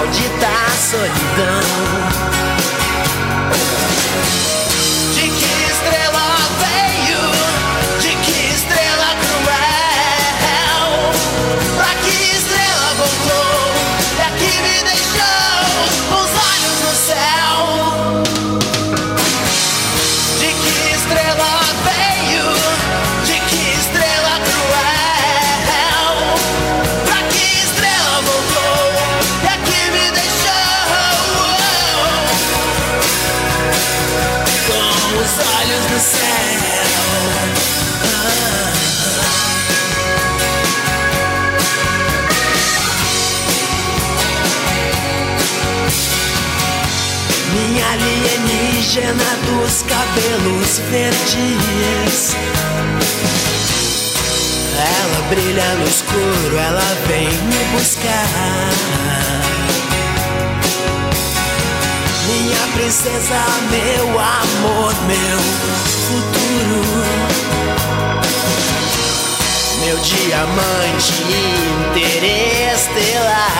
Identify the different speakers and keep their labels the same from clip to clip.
Speaker 1: maldita solidão. seus cabelos verdes. Ela brilha no escuro, ela vem me buscar. Minha princesa, meu amor, meu futuro. Meu diamante interestelar.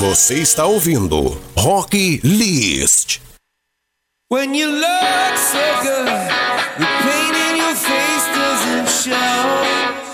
Speaker 2: Você está ouvindo Rock List.
Speaker 3: When you look so good, the pain in your face doesn't show.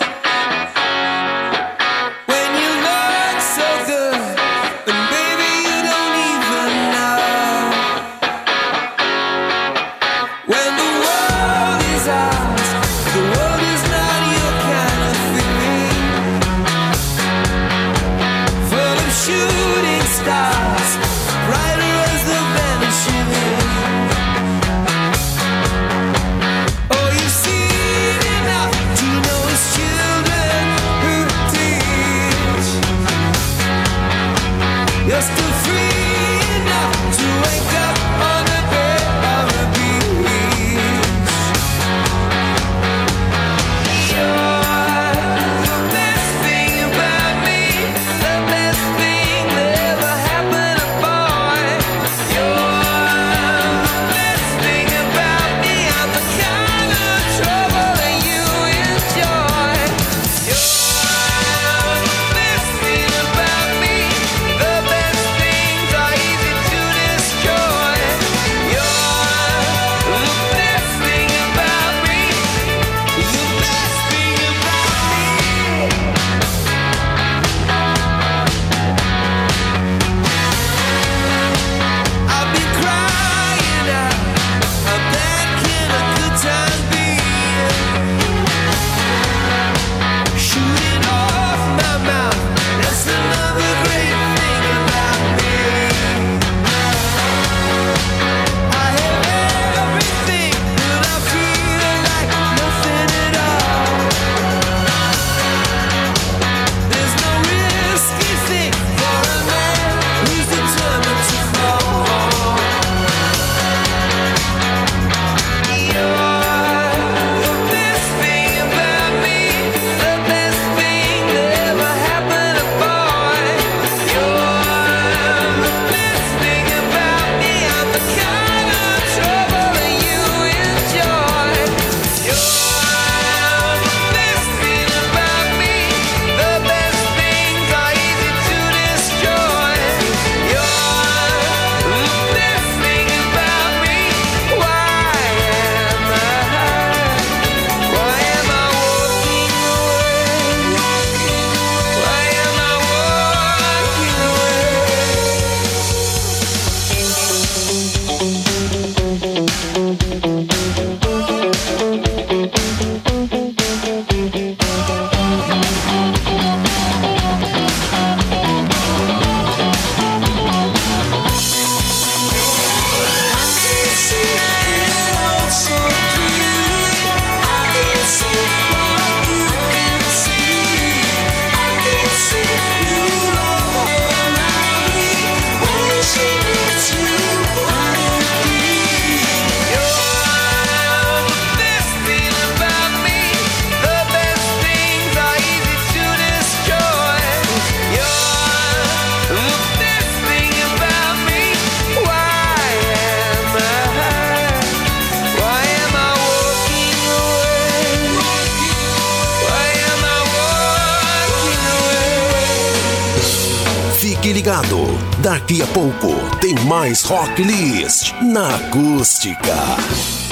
Speaker 3: confia pouco, tem mais Rock List na acústica.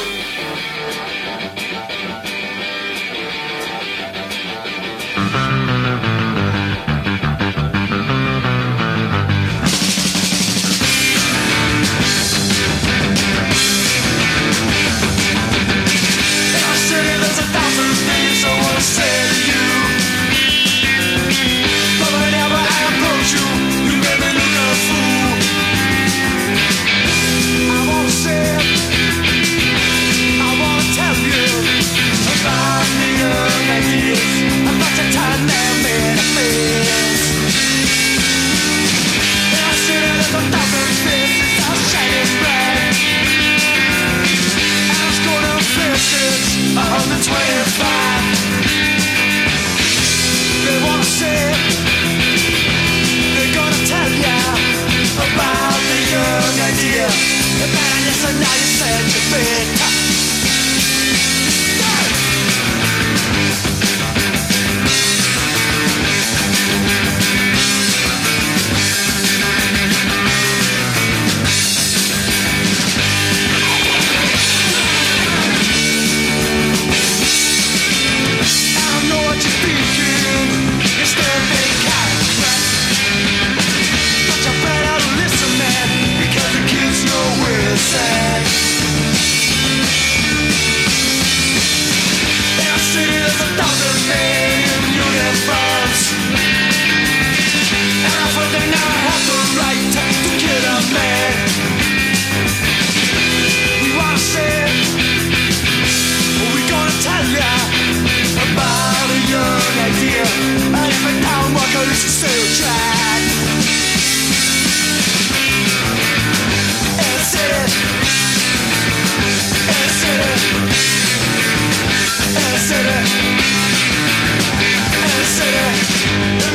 Speaker 3: This is a doctor's name uniform.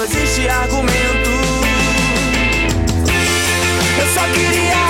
Speaker 3: não existe argumento. Eu só queria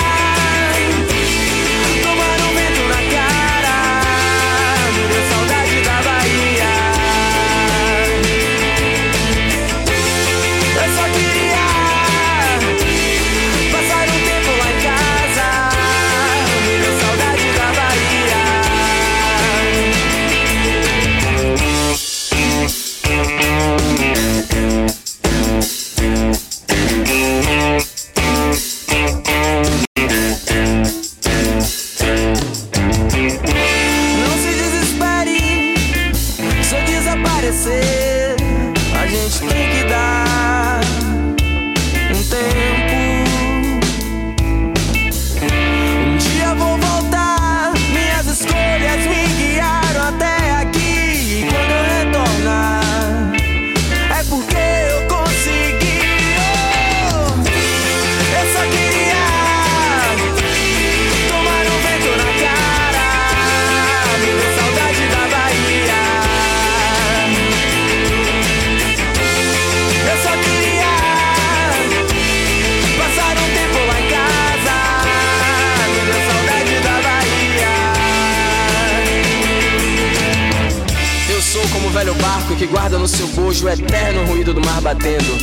Speaker 3: sou como o velho barco que guarda no seu bojo o eterno ruído do mar batendo.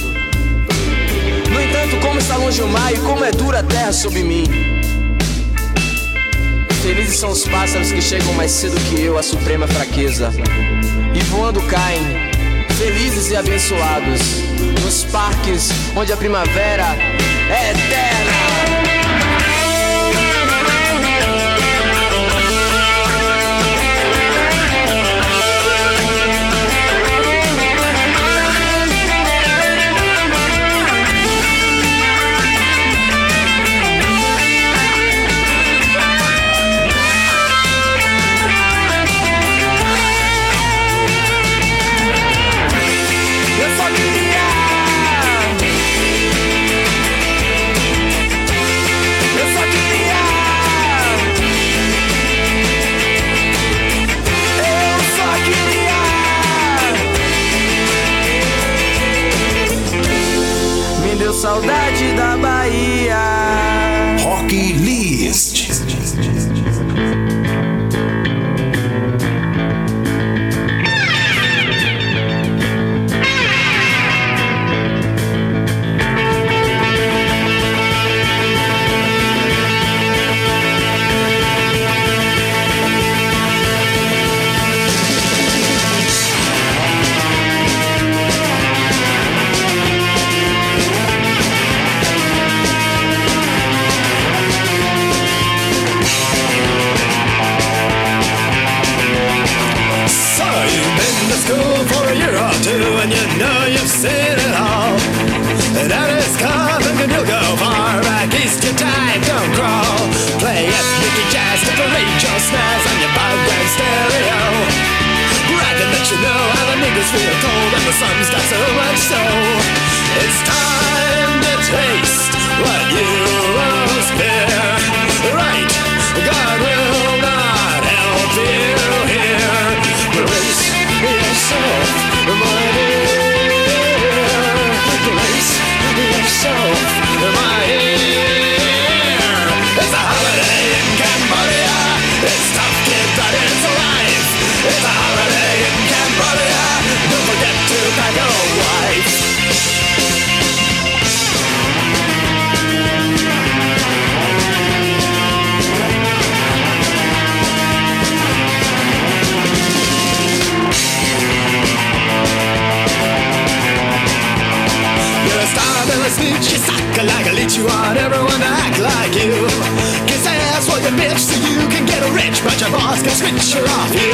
Speaker 3: No entanto, como está longe o mar e como é dura a terra sob mim. Felizes são os pássaros que chegam mais cedo que eu à suprema fraqueza. E voando caem, felizes e abençoados, nos parques onde a primavera é eterna.
Speaker 4: all that your boss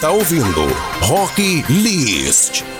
Speaker 3: está ouvindo Rock List.